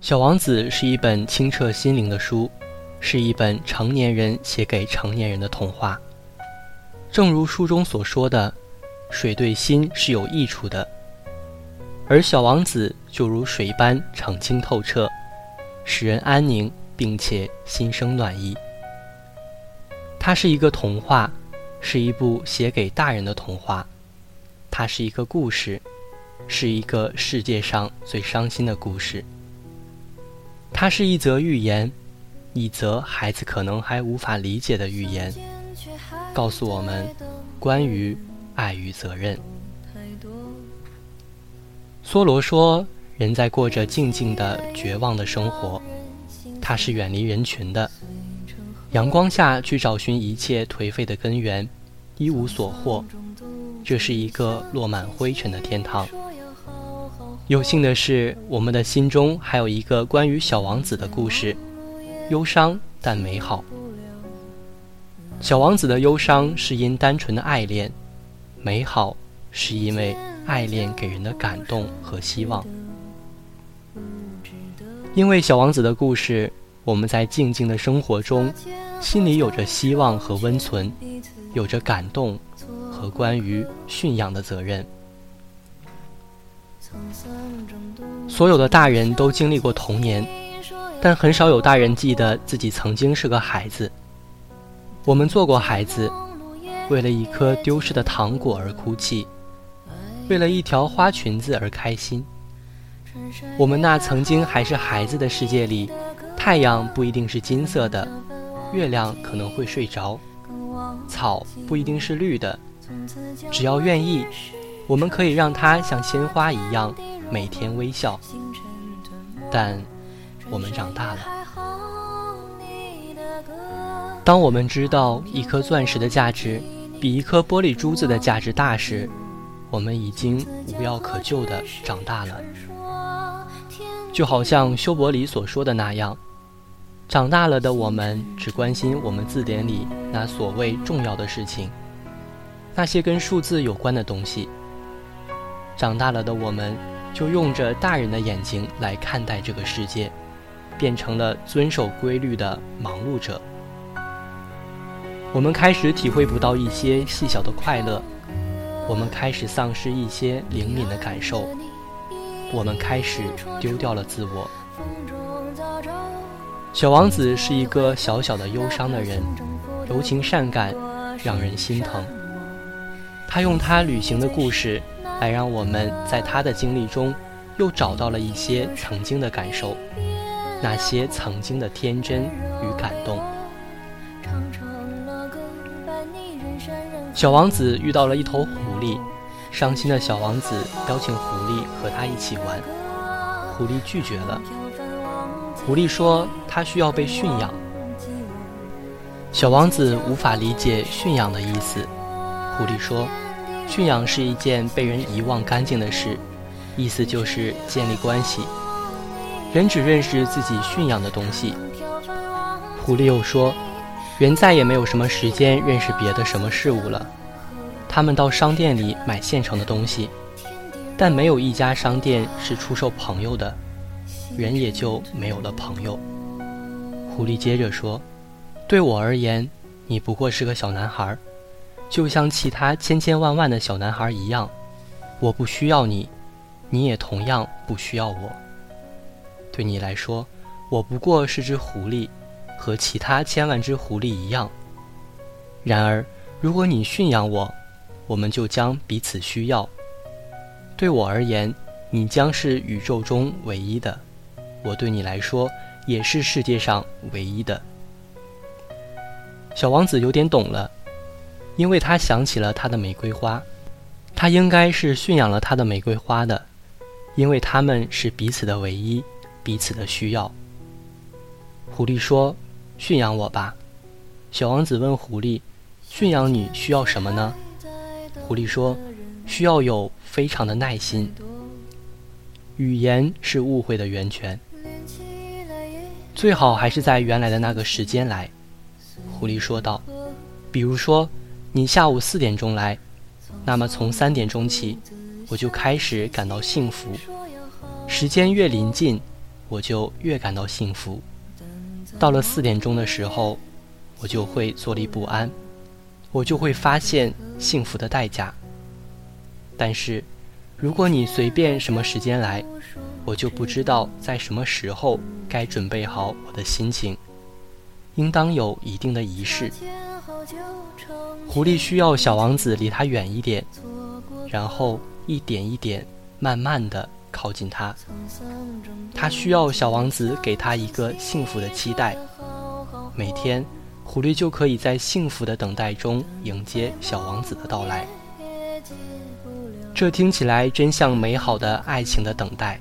小王子》是一本清澈心灵的书，是一本成年人写给成年人的童话。正如书中所说的，水对心是有益处的，而小王子就如水般澄清透彻，使人安宁，并且心生暖意。它是一个童话，是一部写给大人的童话。它是一个故事，是一个世界上最伤心的故事。它是一则寓言，一则孩子可能还无法理解的寓言，告诉我们关于爱与责任。梭罗说：“人在过着静静的、绝望的生活，他是远离人群的，阳光下去找寻一切颓废的根源，一无所获。这是一个落满灰尘的天堂。”有幸的是，我们的心中还有一个关于小王子的故事，忧伤但美好。小王子的忧伤是因单纯的爱恋，美好是因为爱恋给人的感动和希望。因为小王子的故事，我们在静静的生活中，心里有着希望和温存，有着感动和关于驯养的责任。所有的大人都经历过童年，但很少有大人记得自己曾经是个孩子。我们做过孩子，为了一颗丢失的糖果而哭泣，为了一条花裙子而开心。我们那曾经还是孩子的世界里，太阳不一定是金色的，月亮可能会睡着，草不一定是绿的，只要愿意。我们可以让它像鲜花一样每天微笑，但我们长大了。当我们知道一颗钻石的价值比一颗玻璃珠子的价值大时，我们已经无药可救的长大了。就好像修伯里所说的那样，长大了的我们只关心我们字典里那所谓重要的事情，那些跟数字有关的东西。长大了的我们，就用着大人的眼睛来看待这个世界，变成了遵守规律的忙碌者。我们开始体会不到一些细小的快乐，我们开始丧失一些灵敏的感受，我们开始丢掉了自我。小王子是一个小小的忧伤的人，柔情善感，让人心疼。他用他旅行的故事。来让我们在他的经历中，又找到了一些曾经的感受，那些曾经的天真与感动。小王子遇到了一头狐狸，伤心的小王子邀请狐狸和他一起玩，狐狸拒绝了。狐狸说他需要被驯养。小王子无法理解驯养的意思，狐狸说。驯养是一件被人遗忘干净的事，意思就是建立关系。人只认识自己驯养的东西。狐狸又说，人再也没有什么时间认识别的什么事物了。他们到商店里买现成的东西，但没有一家商店是出售朋友的，人也就没有了朋友。狐狸接着说，对我而言，你不过是个小男孩。就像其他千千万万的小男孩一样，我不需要你，你也同样不需要我。对你来说，我不过是只狐狸，和其他千万只狐狸一样。然而，如果你驯养我，我们就将彼此需要。对我而言，你将是宇宙中唯一的；我对你来说，也是世界上唯一的。小王子有点懂了。因为他想起了他的玫瑰花，他应该是驯养了他的玫瑰花的，因为他们是彼此的唯一，彼此的需要。狐狸说：“驯养我吧。”小王子问狐狸：“驯养你需要什么呢？”狐狸说：“需要有非常的耐心。”语言是误会的源泉，最好还是在原来的那个时间来。”狐狸说道：“比如说。”你下午四点钟来，那么从三点钟起，我就开始感到幸福。时间越临近，我就越感到幸福。到了四点钟的时候，我就会坐立不安，我就会发现幸福的代价。但是，如果你随便什么时间来，我就不知道在什么时候该准备好我的心情，应当有一定的仪式。狐狸需要小王子离他远一点，然后一点一点、慢慢的靠近他。他需要小王子给他一个幸福的期待，每天，狐狸就可以在幸福的等待中迎接小王子的到来。这听起来真像美好的爱情的等待。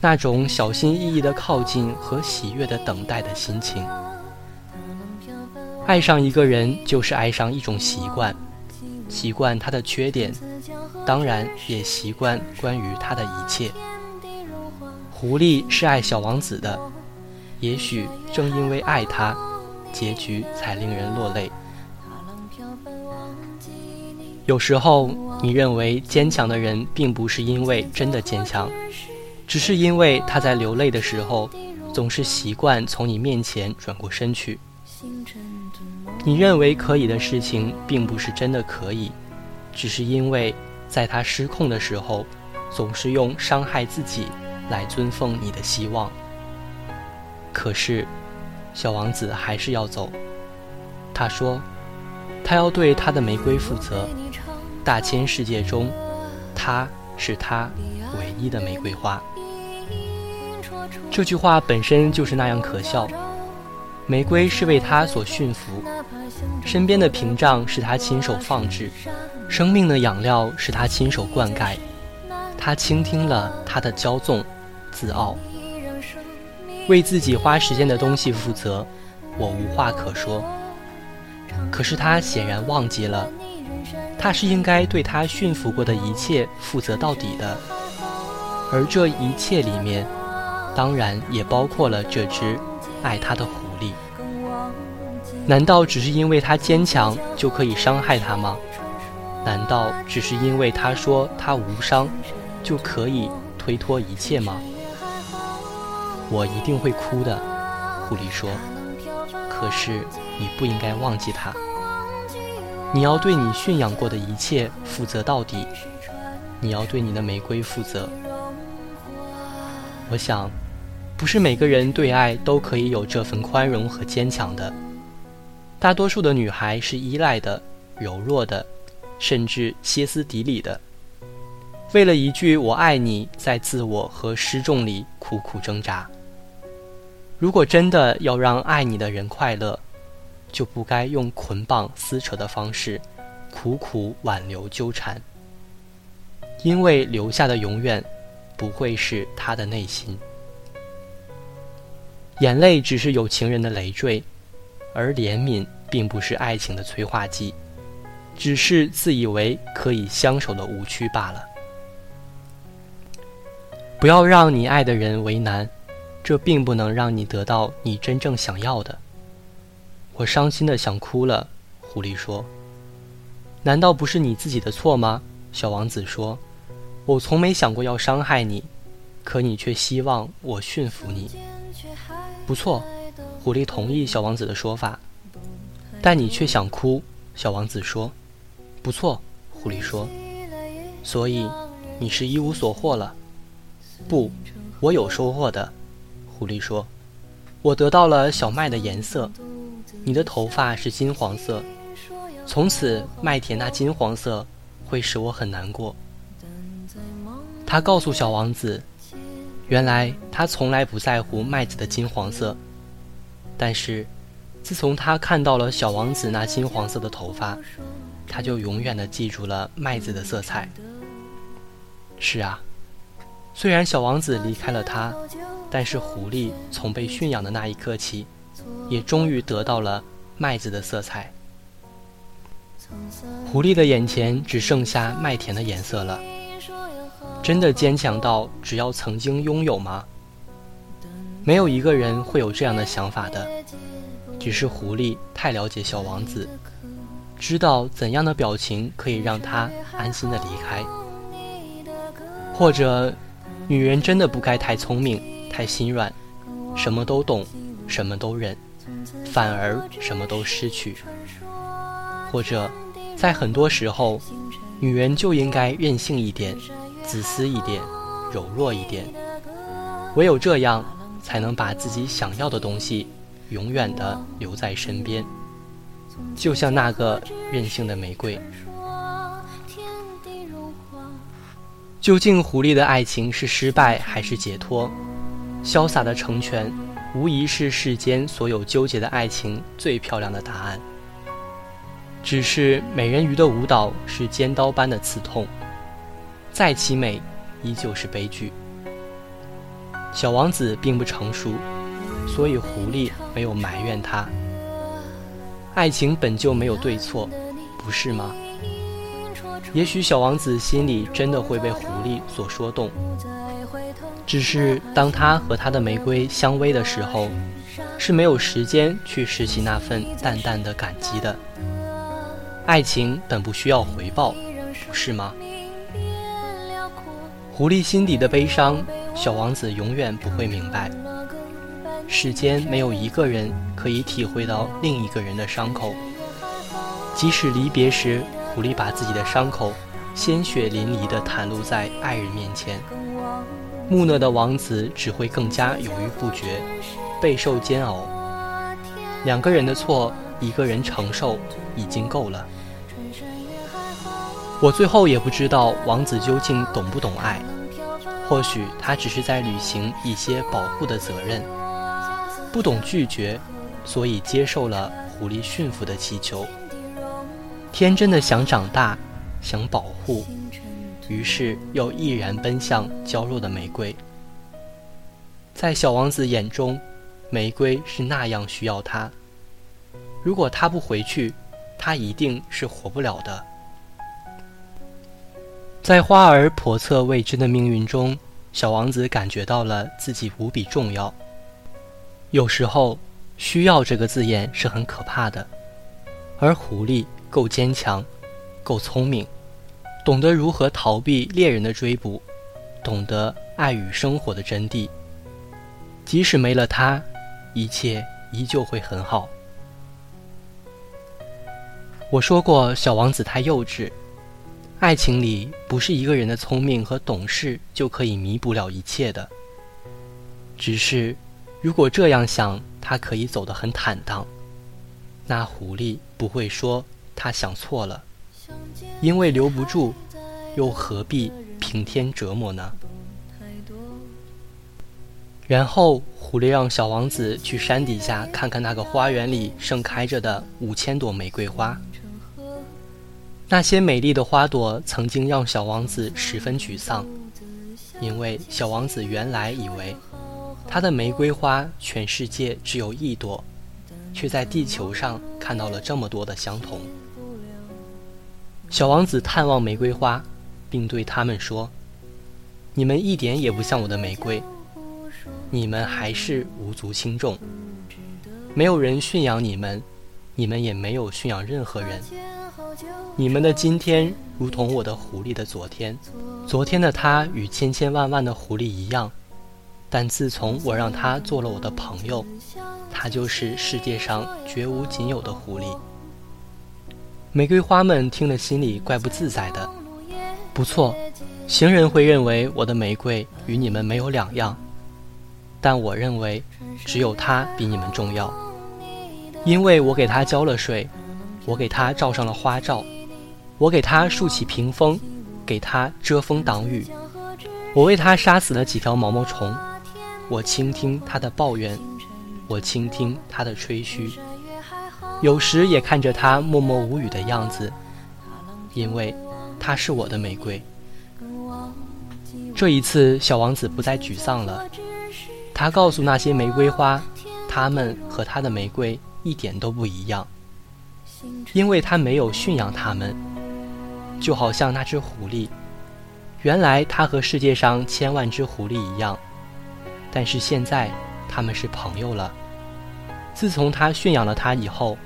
那种小心翼翼的靠近和喜悦的等待的心情，爱上一个人就是爱上一种习惯，习惯他的缺点，当然也习惯关于他的一切。狐狸是爱小王子的，也许正因为爱他，结局才令人落泪。有时候，你认为坚强的人并不是因为真的坚强。只是因为他在流泪的时候，总是习惯从你面前转过身去。你认为可以的事情，并不是真的可以，只是因为在他失控的时候，总是用伤害自己来尊奉你的希望。可是，小王子还是要走。他说，他要对他的玫瑰负责。大千世界中，他是他唯一的玫瑰花。这句话本身就是那样可笑。玫瑰是为他所驯服，身边的屏障是他亲手放置，生命的养料是他亲手灌溉。他倾听了他的骄纵、自傲，为自己花时间的东西负责，我无话可说。可是他显然忘记了，他是应该对他驯服过的一切负责到底的，而这一切里面。当然也包括了这只爱他的狐。难道只是因为他坚强就可以伤害他吗？难道只是因为他说他无伤就可以推脱一切吗？我一定会哭的，狐狸说。可是你不应该忘记他。你要对你驯养过的一切负责到底。你要对你的玫瑰负责。我想。不是每个人对爱都可以有这份宽容和坚强的。大多数的女孩是依赖的、柔弱的，甚至歇斯底里的。为了一句“我爱你”，在自我和失重里苦苦挣扎。如果真的要让爱你的人快乐，就不该用捆绑、撕扯的方式，苦苦挽留、纠缠。因为留下的永远，不会是他的内心。眼泪只是有情人的累赘，而怜悯并不是爱情的催化剂，只是自以为可以相守的误区罢了。不要让你爱的人为难，这并不能让你得到你真正想要的。我伤心的想哭了，狐狸说。难道不是你自己的错吗？小王子说。我从没想过要伤害你，可你却希望我驯服你。不错，狐狸同意小王子的说法，但你却想哭。小王子说：“不错。”狐狸说：“所以你是一无所获了。”不，我有收获的。狐狸说：“我得到了小麦的颜色，你的头发是金黄色。从此，麦田那金黄色会使我很难过。”他告诉小王子。原来他从来不在乎麦子的金黄色，但是，自从他看到了小王子那金黄色的头发，他就永远的记住了麦子的色彩。是啊，虽然小王子离开了他，但是狐狸从被驯养的那一刻起，也终于得到了麦子的色彩。狐狸的眼前只剩下麦田的颜色了。真的坚强到只要曾经拥有吗？没有一个人会有这样的想法的。只是狐狸太了解小王子，知道怎样的表情可以让他安心的离开。或者，女人真的不该太聪明，太心软，什么都懂，什么都忍，反而什么都失去。或者，在很多时候，女人就应该任性一点，自私一点，柔弱一点。唯有这样，才能把自己想要的东西永远的留在身边。就像那个任性的玫瑰。究竟狐狸的爱情是失败还是解脱？潇洒的成全，无疑是世间所有纠结的爱情最漂亮的答案。只是美人鱼的舞蹈是尖刀般的刺痛，再凄美，依旧是悲剧。小王子并不成熟，所以狐狸没有埋怨他。爱情本就没有对错，不是吗？也许小王子心里真的会被狐狸所说动，只是当他和他的玫瑰相偎的时候，是没有时间去拾起那份淡淡的感激的。爱情本不需要回报，不是吗？狐狸心底的悲伤，小王子永远不会明白。世间没有一个人可以体会到另一个人的伤口，即使离别时。狐狸把自己的伤口鲜血淋漓地袒露在爱人面前，木讷的王子只会更加犹豫不决，备受煎熬。两个人的错，一个人承受已经够了。我最后也不知道王子究竟懂不懂爱，或许他只是在履行一些保护的责任，不懂拒绝，所以接受了狐狸驯服的祈求。天真的想长大，想保护，于是又毅然奔向娇弱的玫瑰。在小王子眼中，玫瑰是那样需要他。如果他不回去，他一定是活不了的。在花儿叵测未知的命运中，小王子感觉到了自己无比重要。有时候，“需要”这个字眼是很可怕的，而狐狸。够坚强，够聪明，懂得如何逃避猎人的追捕，懂得爱与生活的真谛。即使没了他，一切依旧会很好。我说过，小王子太幼稚。爱情里不是一个人的聪明和懂事就可以弥补了一切的。只是，如果这样想，他可以走得很坦荡。那狐狸不会说。他想错了，因为留不住，又何必平添折磨呢？然后狐狸让小王子去山底下看看那个花园里盛开着的五千朵玫瑰花。那些美丽的花朵曾经让小王子十分沮丧，因为小王子原来以为他的玫瑰花全世界只有一朵，却在地球上看到了这么多的相同。小王子探望玫瑰花，并对他们说：“你们一点也不像我的玫瑰，你们还是无足轻重。没有人驯养你们，你们也没有驯养任何人。你们的今天如同我的狐狸的昨天，昨天的他与千千万万的狐狸一样，但自从我让他做了我的朋友，他就是世界上绝无仅有的狐狸。”玫瑰花们听了，心里怪不自在的。不错，行人会认为我的玫瑰与你们没有两样，但我认为只有它比你们重要，因为我给它浇了水，我给它罩上了花罩，我给它竖起屏风，给它遮风挡雨，我为它杀死了几条毛毛虫，我倾听它的抱怨，我倾听它的吹嘘。有时也看着他默默无语的样子，因为他是我的玫瑰。这一次，小王子不再沮丧了。他告诉那些玫瑰花，他们和他的玫瑰一点都不一样，因为他没有驯养他们，就好像那只狐狸。原来他和世界上千万只狐狸一样，但是现在他们是朋友了。自从他驯养了它以后。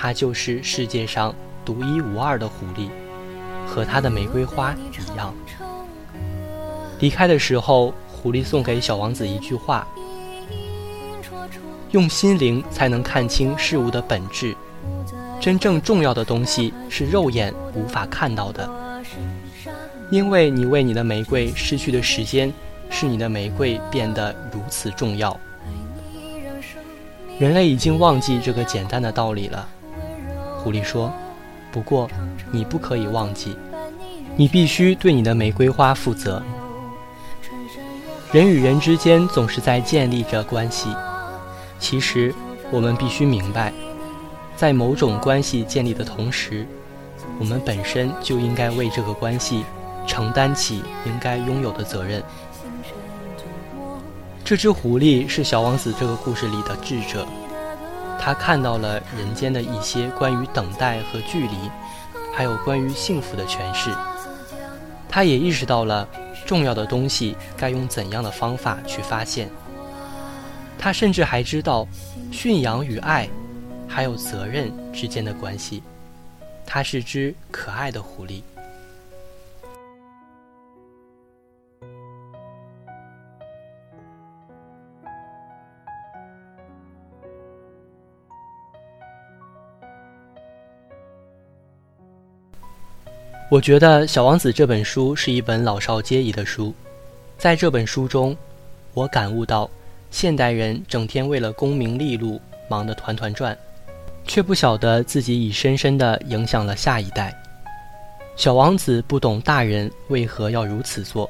它就是世界上独一无二的狐狸，和它的玫瑰花一样。离开的时候，狐狸送给小王子一句话：“用心灵才能看清事物的本质。真正重要的东西是肉眼无法看到的。因为你为你的玫瑰失去的时间，使你的玫瑰变得如此重要。人类已经忘记这个简单的道理了。”狐狸说：“不过，你不可以忘记。”你必须对你的玫瑰花负责。人与人之间总是在建立着关系，其实我们必须明白，在某种关系建立的同时，我们本身就应该为这个关系承担起应该拥有的责任。这只狐狸是小王子这个故事里的智者，他看到了人间的一些关于等待和距离，还有关于幸福的诠释。他也意识到了重要的东西该用怎样的方法去发现。他甚至还知道驯养与爱，还有责任之间的关系。它是只可爱的狐狸。我觉得《小王子》这本书是一本老少皆宜的书，在这本书中，我感悟到，现代人整天为了功名利禄忙得团团转，却不晓得自己已深深地影响了下一代。小王子不懂大人为何要如此做，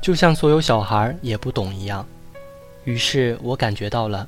就像所有小孩也不懂一样。于是我感觉到了，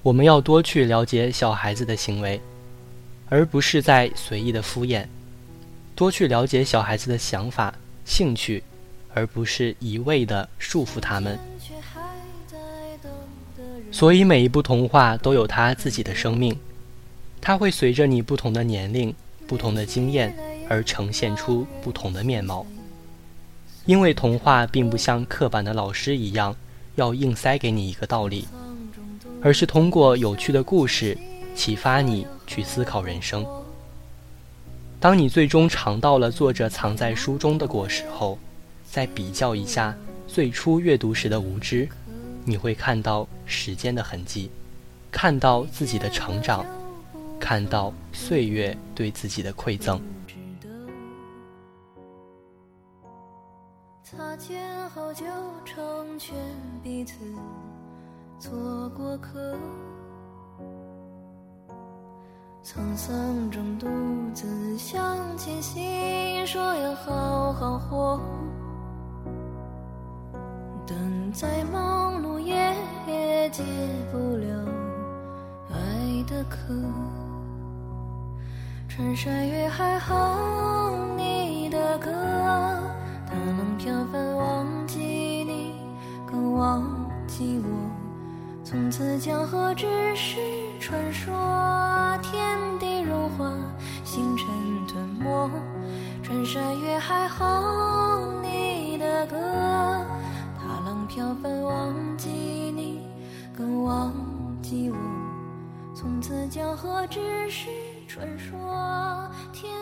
我们要多去了解小孩子的行为，而不是在随意的敷衍。多去了解小孩子的想法、兴趣，而不是一味的束缚他们。所以每一部童话都有它自己的生命，它会随着你不同的年龄、不同的经验而呈现出不同的面貌。因为童话并不像刻板的老师一样要硬塞给你一个道理，而是通过有趣的故事启发你去思考人生。当你最终尝到了作者藏在书中的果实后，再比较一下最初阅读时的无知，你会看到时间的痕迹，看到自己的成长，看到岁月对自己的馈赠。擦肩后就成全彼此，做过客。沧桑中独自向前行，说要好好活。等再忙碌也解不了爱的渴。穿山越海哼你的歌，大浪飘翻忘记你，更忘记我。从此江河只是传说。天地融化，星辰吞没，穿山越海哼你的歌，大浪飘翻忘记你，更忘记我。从此江河只是传说。天。